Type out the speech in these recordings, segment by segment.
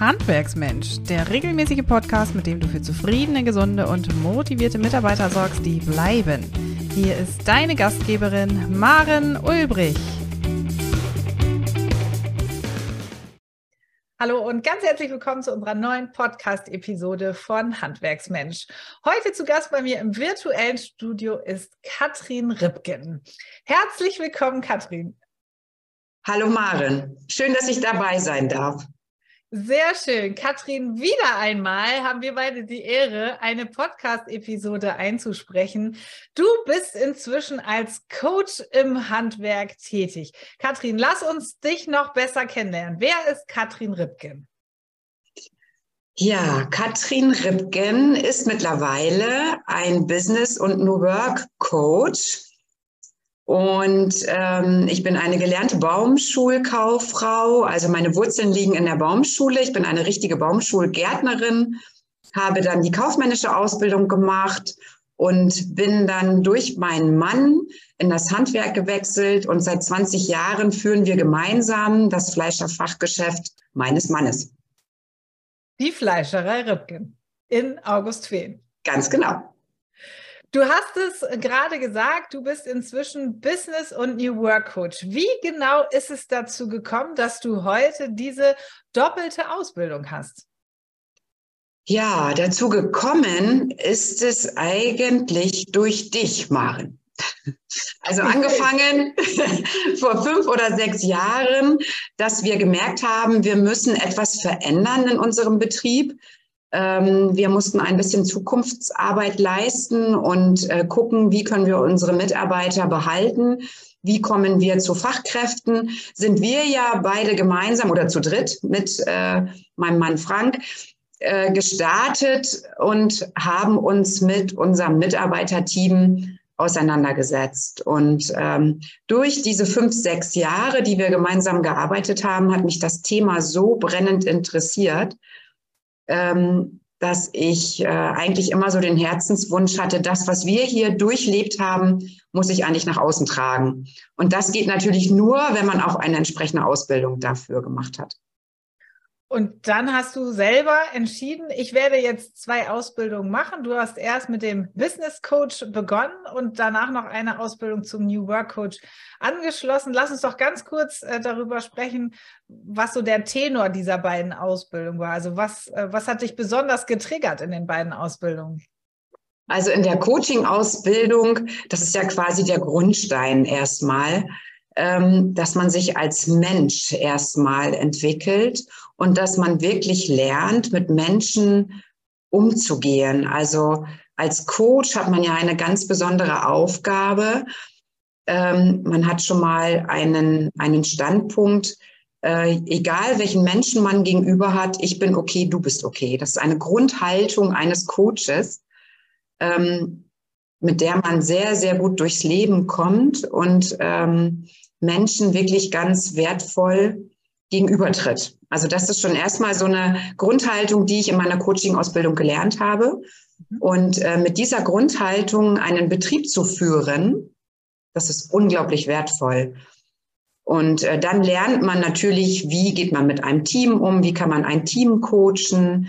Handwerksmensch, der regelmäßige Podcast, mit dem du für zufriedene, gesunde und motivierte Mitarbeiter sorgst, die bleiben. Hier ist deine Gastgeberin Maren Ulbrich. Hallo und ganz herzlich willkommen zu unserer neuen Podcast-Episode von Handwerksmensch. Heute zu Gast bei mir im virtuellen Studio ist Katrin Ripken. Herzlich willkommen, Katrin. Hallo Maren, schön, dass ich dabei sein darf. Sehr schön. Katrin, wieder einmal haben wir beide die Ehre, eine Podcast-Episode einzusprechen. Du bist inzwischen als Coach im Handwerk tätig. Katrin, lass uns dich noch besser kennenlernen. Wer ist Katrin Ripken? Ja, Katrin Ripken ist mittlerweile ein Business- und New Work Coach und ähm, ich bin eine gelernte Baumschulkauffrau. Also meine Wurzeln liegen in der Baumschule. Ich bin eine richtige Baumschulgärtnerin, habe dann die kaufmännische Ausbildung gemacht und bin dann durch meinen Mann in das Handwerk gewechselt. Und seit 20 Jahren führen wir gemeinsam das Fleischerfachgeschäft meines Mannes. Die Fleischerei Rübken in Augustfehn. Ganz genau. Du hast es gerade gesagt, du bist inzwischen Business und New Work Coach. Wie genau ist es dazu gekommen, dass du heute diese doppelte Ausbildung hast? Ja, dazu gekommen ist es eigentlich durch dich, Maren. Also angefangen vor fünf oder sechs Jahren, dass wir gemerkt haben, wir müssen etwas verändern in unserem Betrieb. Ähm, wir mussten ein bisschen Zukunftsarbeit leisten und äh, gucken, wie können wir unsere Mitarbeiter behalten. Wie kommen wir zu Fachkräften? Sind wir ja beide gemeinsam oder zu dritt mit äh, meinem Mann Frank äh, gestartet und haben uns mit unserem Mitarbeiterteam auseinandergesetzt. Und ähm, durch diese fünf, sechs Jahre, die wir gemeinsam gearbeitet haben, hat mich das Thema so brennend interessiert, ähm, dass ich äh, eigentlich immer so den Herzenswunsch hatte, das, was wir hier durchlebt haben, muss ich eigentlich nach außen tragen. Und das geht natürlich nur, wenn man auch eine entsprechende Ausbildung dafür gemacht hat. Und dann hast du selber entschieden, ich werde jetzt zwei Ausbildungen machen. Du hast erst mit dem Business Coach begonnen und danach noch eine Ausbildung zum New Work Coach angeschlossen. Lass uns doch ganz kurz äh, darüber sprechen, was so der Tenor dieser beiden Ausbildungen war. Also was, äh, was hat dich besonders getriggert in den beiden Ausbildungen? Also in der Coaching-Ausbildung, das ist ja quasi der Grundstein erstmal, dass man sich als Mensch erstmal entwickelt und dass man wirklich lernt, mit Menschen umzugehen. Also als Coach hat man ja eine ganz besondere Aufgabe. Ähm, man hat schon mal einen, einen Standpunkt, äh, egal welchen Menschen man gegenüber hat, ich bin okay, du bist okay. Das ist eine Grundhaltung eines Coaches, ähm, mit der man sehr, sehr gut durchs Leben kommt und ähm, Menschen wirklich ganz wertvoll gegenübertritt. Also das ist schon erstmal so eine Grundhaltung, die ich in meiner Coaching-Ausbildung gelernt habe. Mhm. Und äh, mit dieser Grundhaltung einen Betrieb zu führen, das ist unglaublich wertvoll. Und äh, dann lernt man natürlich, wie geht man mit einem Team um, wie kann man ein Team coachen,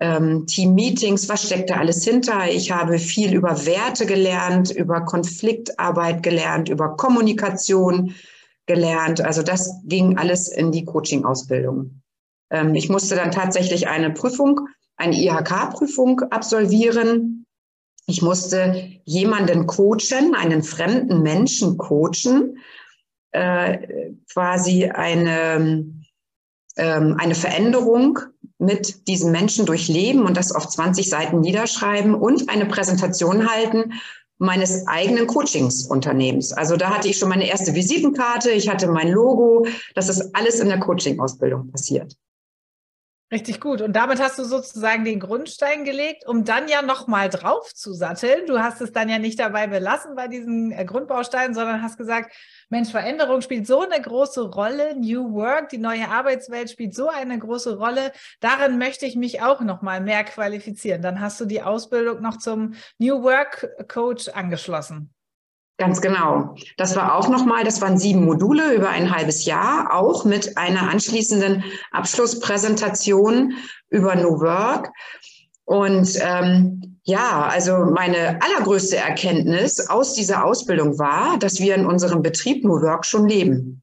ähm, Team-Meetings, was steckt da alles hinter? Ich habe viel über Werte gelernt, über Konfliktarbeit gelernt, über Kommunikation gelernt. Also das ging alles in die Coaching-Ausbildung. Ähm, ich musste dann tatsächlich eine Prüfung, eine IHK-Prüfung absolvieren. Ich musste jemanden coachen, einen fremden Menschen coachen, äh, quasi eine, ähm, eine Veränderung mit diesen Menschen durchleben und das auf 20 Seiten niederschreiben und eine Präsentation halten meines eigenen Coachingsunternehmens. Also da hatte ich schon meine erste Visitenkarte, ich hatte mein Logo. Das ist alles in der Coaching-Ausbildung passiert. Richtig gut. Und damit hast du sozusagen den Grundstein gelegt, um dann ja nochmal drauf zu satteln. Du hast es dann ja nicht dabei belassen bei diesen äh, Grundbausteinen, sondern hast gesagt, Mensch, Veränderung spielt so eine große Rolle. New Work, die neue Arbeitswelt spielt so eine große Rolle. Darin möchte ich mich auch nochmal mehr qualifizieren. Dann hast du die Ausbildung noch zum New Work Coach angeschlossen. Ganz genau. Das war auch nochmal, das waren sieben Module über ein halbes Jahr, auch mit einer anschließenden Abschlusspräsentation über New Work. Und ähm, ja, also meine allergrößte Erkenntnis aus dieser Ausbildung war, dass wir in unserem Betrieb New Work schon leben.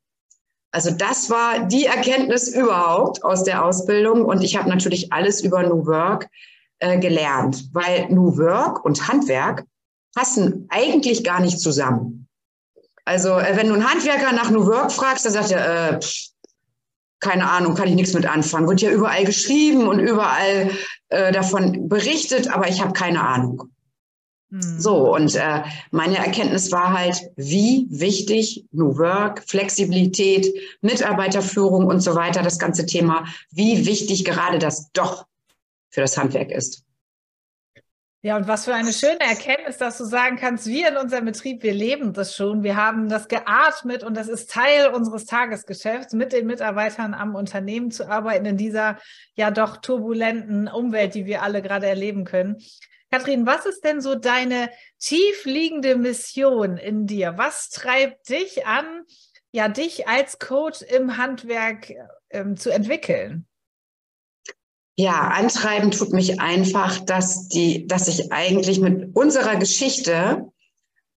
Also das war die Erkenntnis überhaupt aus der Ausbildung. Und ich habe natürlich alles über New Work äh, gelernt, weil New Work und Handwerk passen eigentlich gar nicht zusammen. Also äh, wenn du einen Handwerker nach New Work fragst, dann sagt er, äh, pff, keine Ahnung, kann ich nichts mit anfangen. Wird ja überall geschrieben und überall äh, davon berichtet, aber ich habe keine Ahnung. Mhm. So, und äh, meine Erkenntnis war halt, wie wichtig New Work, Flexibilität, Mitarbeiterführung und so weiter, das ganze Thema, wie wichtig gerade das doch für das Handwerk ist. Ja, und was für eine schöne Erkenntnis, dass du sagen kannst, wir in unserem Betrieb, wir leben das schon, wir haben das geatmet und das ist Teil unseres Tagesgeschäfts, mit den Mitarbeitern am Unternehmen zu arbeiten in dieser ja doch turbulenten Umwelt, die wir alle gerade erleben können. Kathrin, was ist denn so deine tiefliegende Mission in dir? Was treibt dich an, ja, dich als Coach im Handwerk ähm, zu entwickeln? Ja, antreiben tut mich einfach, dass die, dass ich eigentlich mit unserer Geschichte,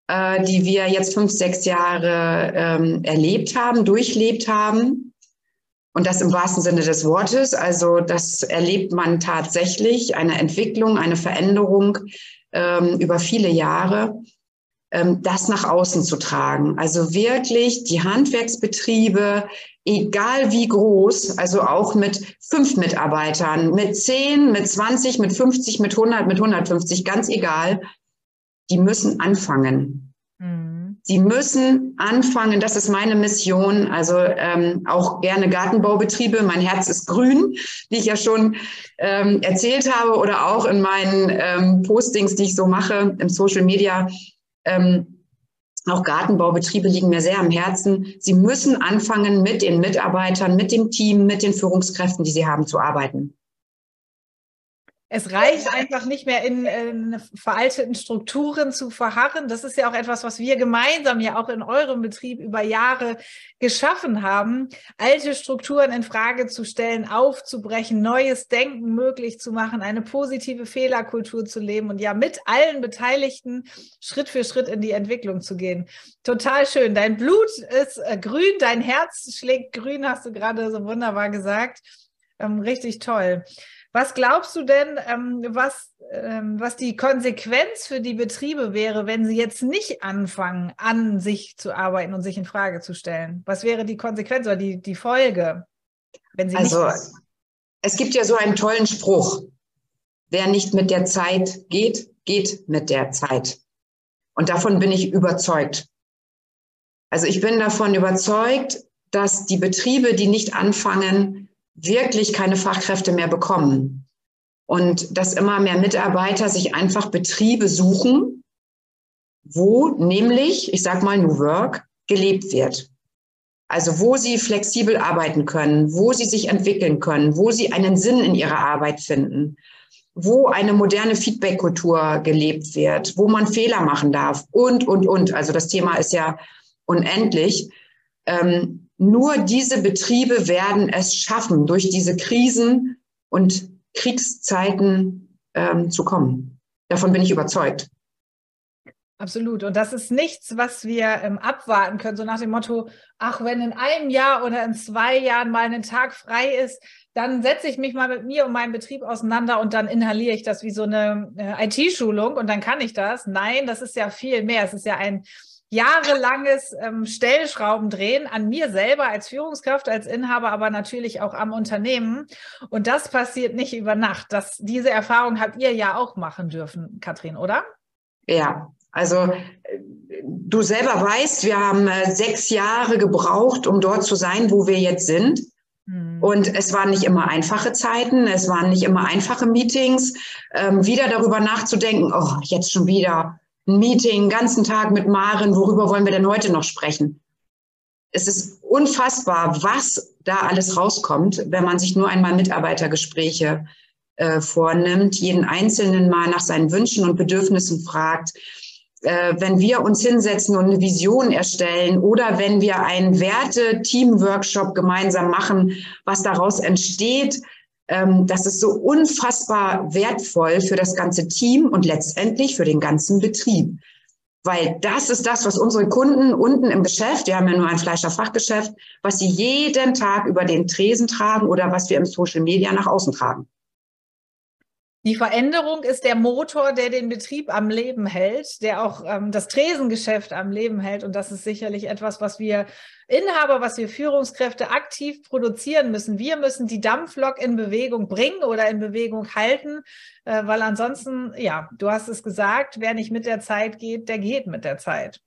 äh, die wir jetzt fünf, sechs Jahre ähm, erlebt haben, durchlebt haben, und das im wahrsten Sinne des Wortes, also das erlebt man tatsächlich, eine Entwicklung, eine Veränderung ähm, über viele Jahre, ähm, das nach außen zu tragen. Also wirklich die Handwerksbetriebe egal wie groß, also auch mit fünf Mitarbeitern, mit zehn, mit 20, mit 50, mit 100, mit 150, ganz egal, die müssen anfangen. Mhm. Sie müssen anfangen, das ist meine Mission. Also ähm, auch gerne Gartenbaubetriebe. Mein Herz ist grün, wie ich ja schon ähm, erzählt habe, oder auch in meinen ähm, Postings, die ich so mache im Social Media. Auch Gartenbaubetriebe liegen mir sehr am Herzen. Sie müssen anfangen, mit den Mitarbeitern, mit dem Team, mit den Führungskräften, die sie haben, zu arbeiten. Es reicht einfach nicht mehr in, in, veralteten Strukturen zu verharren. Das ist ja auch etwas, was wir gemeinsam ja auch in eurem Betrieb über Jahre geschaffen haben, alte Strukturen in Frage zu stellen, aufzubrechen, neues Denken möglich zu machen, eine positive Fehlerkultur zu leben und ja mit allen Beteiligten Schritt für Schritt in die Entwicklung zu gehen. Total schön. Dein Blut ist äh, grün, dein Herz schlägt grün, hast du gerade so wunderbar gesagt. Ähm, richtig toll. Was glaubst du denn, ähm, was, ähm, was die Konsequenz für die Betriebe wäre, wenn sie jetzt nicht anfangen, an sich zu arbeiten und sich in Frage zu stellen? Was wäre die Konsequenz oder die, die Folge, wenn sie also, nicht es gibt ja so einen tollen Spruch. Wer nicht mit der Zeit geht, geht mit der Zeit. Und davon bin ich überzeugt. Also ich bin davon überzeugt, dass die Betriebe, die nicht anfangen, wirklich keine Fachkräfte mehr bekommen. Und dass immer mehr Mitarbeiter sich einfach Betriebe suchen, wo nämlich, ich sage mal New Work, gelebt wird. Also wo sie flexibel arbeiten können, wo sie sich entwickeln können, wo sie einen Sinn in ihrer Arbeit finden, wo eine moderne Feedback-Kultur gelebt wird, wo man Fehler machen darf und, und, und. Also das Thema ist ja unendlich. Ähm, nur diese Betriebe werden es schaffen, durch diese Krisen und Kriegszeiten ähm, zu kommen. Davon bin ich überzeugt. Absolut. Und das ist nichts, was wir ähm, abwarten können, so nach dem Motto, ach, wenn in einem Jahr oder in zwei Jahren mal ein Tag frei ist, dann setze ich mich mal mit mir und meinem Betrieb auseinander und dann inhaliere ich das wie so eine äh, IT-Schulung und dann kann ich das. Nein, das ist ja viel mehr. Es ist ja ein jahrelanges ähm, Stellschraubendrehen an mir selber als Führungskraft, als Inhaber, aber natürlich auch am Unternehmen. Und das passiert nicht über Nacht. Das, diese Erfahrung habt ihr ja auch machen dürfen, Katrin, oder? Ja, also du selber weißt, wir haben äh, sechs Jahre gebraucht, um dort zu sein, wo wir jetzt sind. Hm. Und es waren nicht immer einfache Zeiten, es waren nicht immer einfache Meetings. Ähm, wieder darüber nachzudenken, oh, jetzt schon wieder ein Meeting, einen ganzen Tag mit Maren, worüber wollen wir denn heute noch sprechen? Es ist unfassbar, was da alles rauskommt, wenn man sich nur einmal Mitarbeitergespräche äh, vornimmt, jeden Einzelnen mal nach seinen Wünschen und Bedürfnissen fragt, äh, wenn wir uns hinsetzen und eine Vision erstellen oder wenn wir einen Werte-Team-Workshop gemeinsam machen, was daraus entsteht, ähm, das ist so unfassbar wertvoll für das ganze Team und letztendlich für den ganzen Betrieb. Weil das ist das, was unsere Kunden unten im Geschäft, wir haben ja nur ein Fleischerfachgeschäft, was sie jeden Tag über den Tresen tragen oder was wir im Social Media nach außen tragen. Die Veränderung ist der Motor, der den Betrieb am Leben hält, der auch ähm, das Tresengeschäft am Leben hält. Und das ist sicherlich etwas, was wir Inhaber, was wir Führungskräfte aktiv produzieren müssen. Wir müssen die Dampflok in Bewegung bringen oder in Bewegung halten, äh, weil ansonsten, ja, du hast es gesagt, wer nicht mit der Zeit geht, der geht mit der Zeit.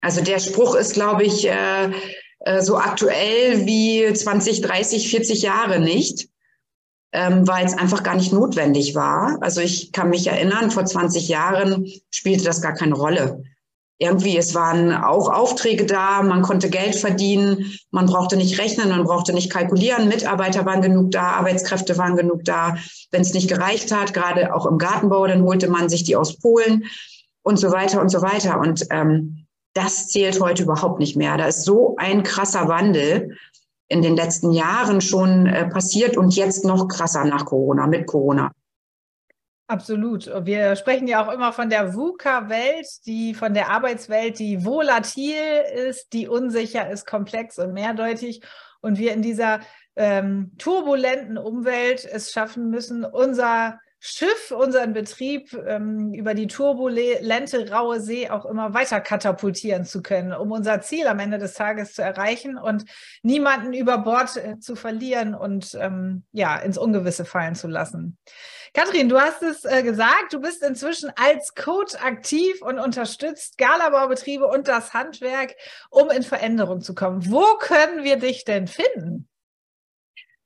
Also der Spruch ist, glaube ich, äh, äh so aktuell wie 20, 30, 40 Jahre nicht ähm, weil es einfach gar nicht notwendig war. Also ich kann mich erinnern, vor 20 Jahren spielte das gar keine Rolle. Irgendwie, es waren auch Aufträge da, man konnte Geld verdienen, man brauchte nicht rechnen, man brauchte nicht kalkulieren, Mitarbeiter waren genug da, Arbeitskräfte waren genug da. Wenn es nicht gereicht hat, gerade auch im Gartenbau, dann holte man sich die aus Polen und so weiter und so weiter. Und ähm, das zählt heute überhaupt nicht mehr. Da ist so ein krasser Wandel in den letzten Jahren schon äh, passiert und jetzt noch krasser nach Corona, mit Corona. Absolut. Wir sprechen ja auch immer von der VUCA-Welt, die von der Arbeitswelt, die volatil ist, die unsicher ist, komplex und mehrdeutig. Und wir in dieser ähm, turbulenten Umwelt es schaffen müssen, unser Schiff, unseren Betrieb ähm, über die turbulente raue See auch immer weiter katapultieren zu können, um unser Ziel am Ende des Tages zu erreichen und niemanden über Bord äh, zu verlieren und ähm, ja ins Ungewisse fallen zu lassen. Kathrin, du hast es äh, gesagt, du bist inzwischen als Coach aktiv und unterstützt Galabaubetriebe und das Handwerk, um in Veränderung zu kommen. Wo können wir dich denn finden?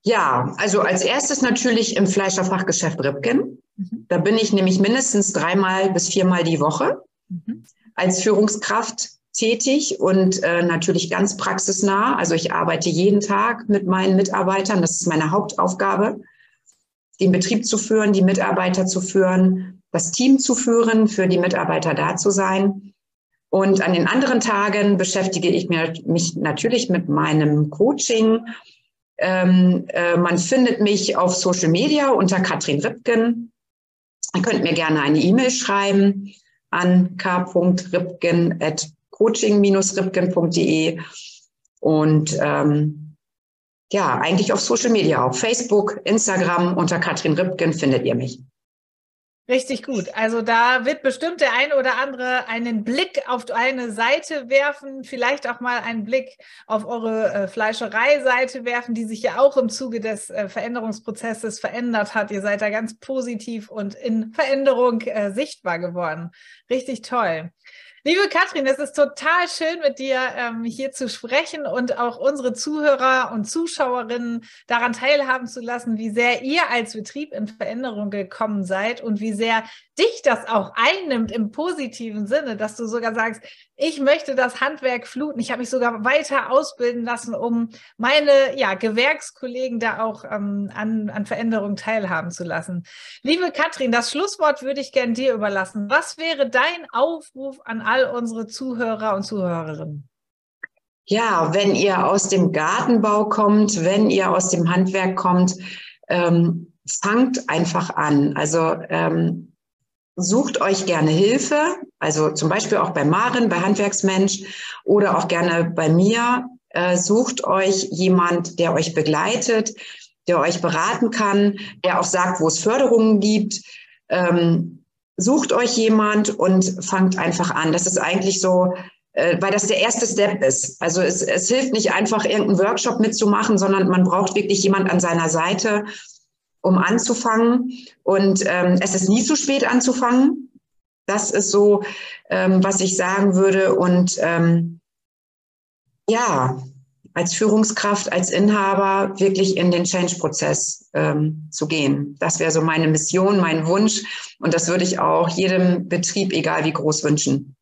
Ja, also als erstes natürlich im Fleischerfachgeschäft Ripken. Mhm. Da bin ich nämlich mindestens dreimal bis viermal die Woche mhm. als Führungskraft tätig und äh, natürlich ganz praxisnah. Also ich arbeite jeden Tag mit meinen Mitarbeitern. Das ist meine Hauptaufgabe, den Betrieb zu führen, die Mitarbeiter zu führen, das Team zu führen, für die Mitarbeiter da zu sein. Und an den anderen Tagen beschäftige ich mich natürlich mit meinem Coaching ähm, äh, man findet mich auf Social Media unter Katrin Ripken. Ihr könnt mir gerne eine E-Mail schreiben an k.ripken.coaching-ripken.de und ähm, ja, eigentlich auf Social Media auch. Facebook, Instagram unter Katrin Ripken findet ihr mich. Richtig gut. Also da wird bestimmt der ein oder andere einen Blick auf eine Seite werfen, vielleicht auch mal einen Blick auf eure äh, Fleischerei-Seite werfen, die sich ja auch im Zuge des äh, Veränderungsprozesses verändert hat. Ihr seid da ganz positiv und in Veränderung äh, sichtbar geworden. Richtig toll. Liebe Katrin, es ist total schön, mit dir ähm, hier zu sprechen und auch unsere Zuhörer und Zuschauerinnen daran teilhaben zu lassen, wie sehr ihr als Betrieb in Veränderung gekommen seid und wie sehr dich das auch einnimmt im positiven Sinne, dass du sogar sagst, ich möchte das Handwerk fluten. Ich habe mich sogar weiter ausbilden lassen, um meine ja, Gewerkskollegen da auch ähm, an, an Veränderungen teilhaben zu lassen. Liebe Katrin, das Schlusswort würde ich gern dir überlassen. Was wäre dein Aufruf an all unsere Zuhörer und Zuhörerinnen? Ja, wenn ihr aus dem Gartenbau kommt, wenn ihr aus dem Handwerk kommt, ähm, fangt einfach an. Also ähm, Sucht euch gerne Hilfe, also zum Beispiel auch bei Maren, bei Handwerksmensch oder auch gerne bei mir. Äh, sucht euch jemand, der euch begleitet, der euch beraten kann, der auch sagt, wo es Förderungen gibt. Ähm, sucht euch jemand und fangt einfach an. Das ist eigentlich so, äh, weil das der erste Step ist. Also es, es hilft nicht einfach, irgendeinen Workshop mitzumachen, sondern man braucht wirklich jemand an seiner Seite, um anzufangen. Und ähm, es ist nie zu spät anzufangen. Das ist so, ähm, was ich sagen würde. Und ähm, ja, als Führungskraft, als Inhaber wirklich in den Change-Prozess ähm, zu gehen. Das wäre so meine Mission, mein Wunsch. Und das würde ich auch jedem Betrieb, egal wie groß, wünschen.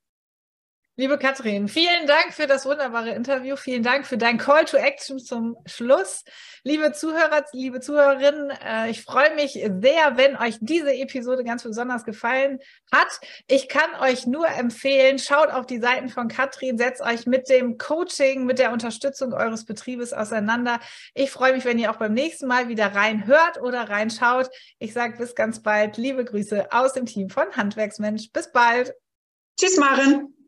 Liebe Katrin, vielen Dank für das wunderbare Interview. Vielen Dank für dein Call to Action zum Schluss. Liebe Zuhörer, liebe Zuhörerinnen, äh, ich freue mich sehr, wenn euch diese Episode ganz besonders gefallen hat. Ich kann euch nur empfehlen, schaut auf die Seiten von Katrin, setzt euch mit dem Coaching, mit der Unterstützung eures Betriebes auseinander. Ich freue mich, wenn ihr auch beim nächsten Mal wieder reinhört oder reinschaut. Ich sage bis ganz bald. Liebe Grüße aus dem Team von Handwerksmensch. Bis bald. Tschüss, Maren.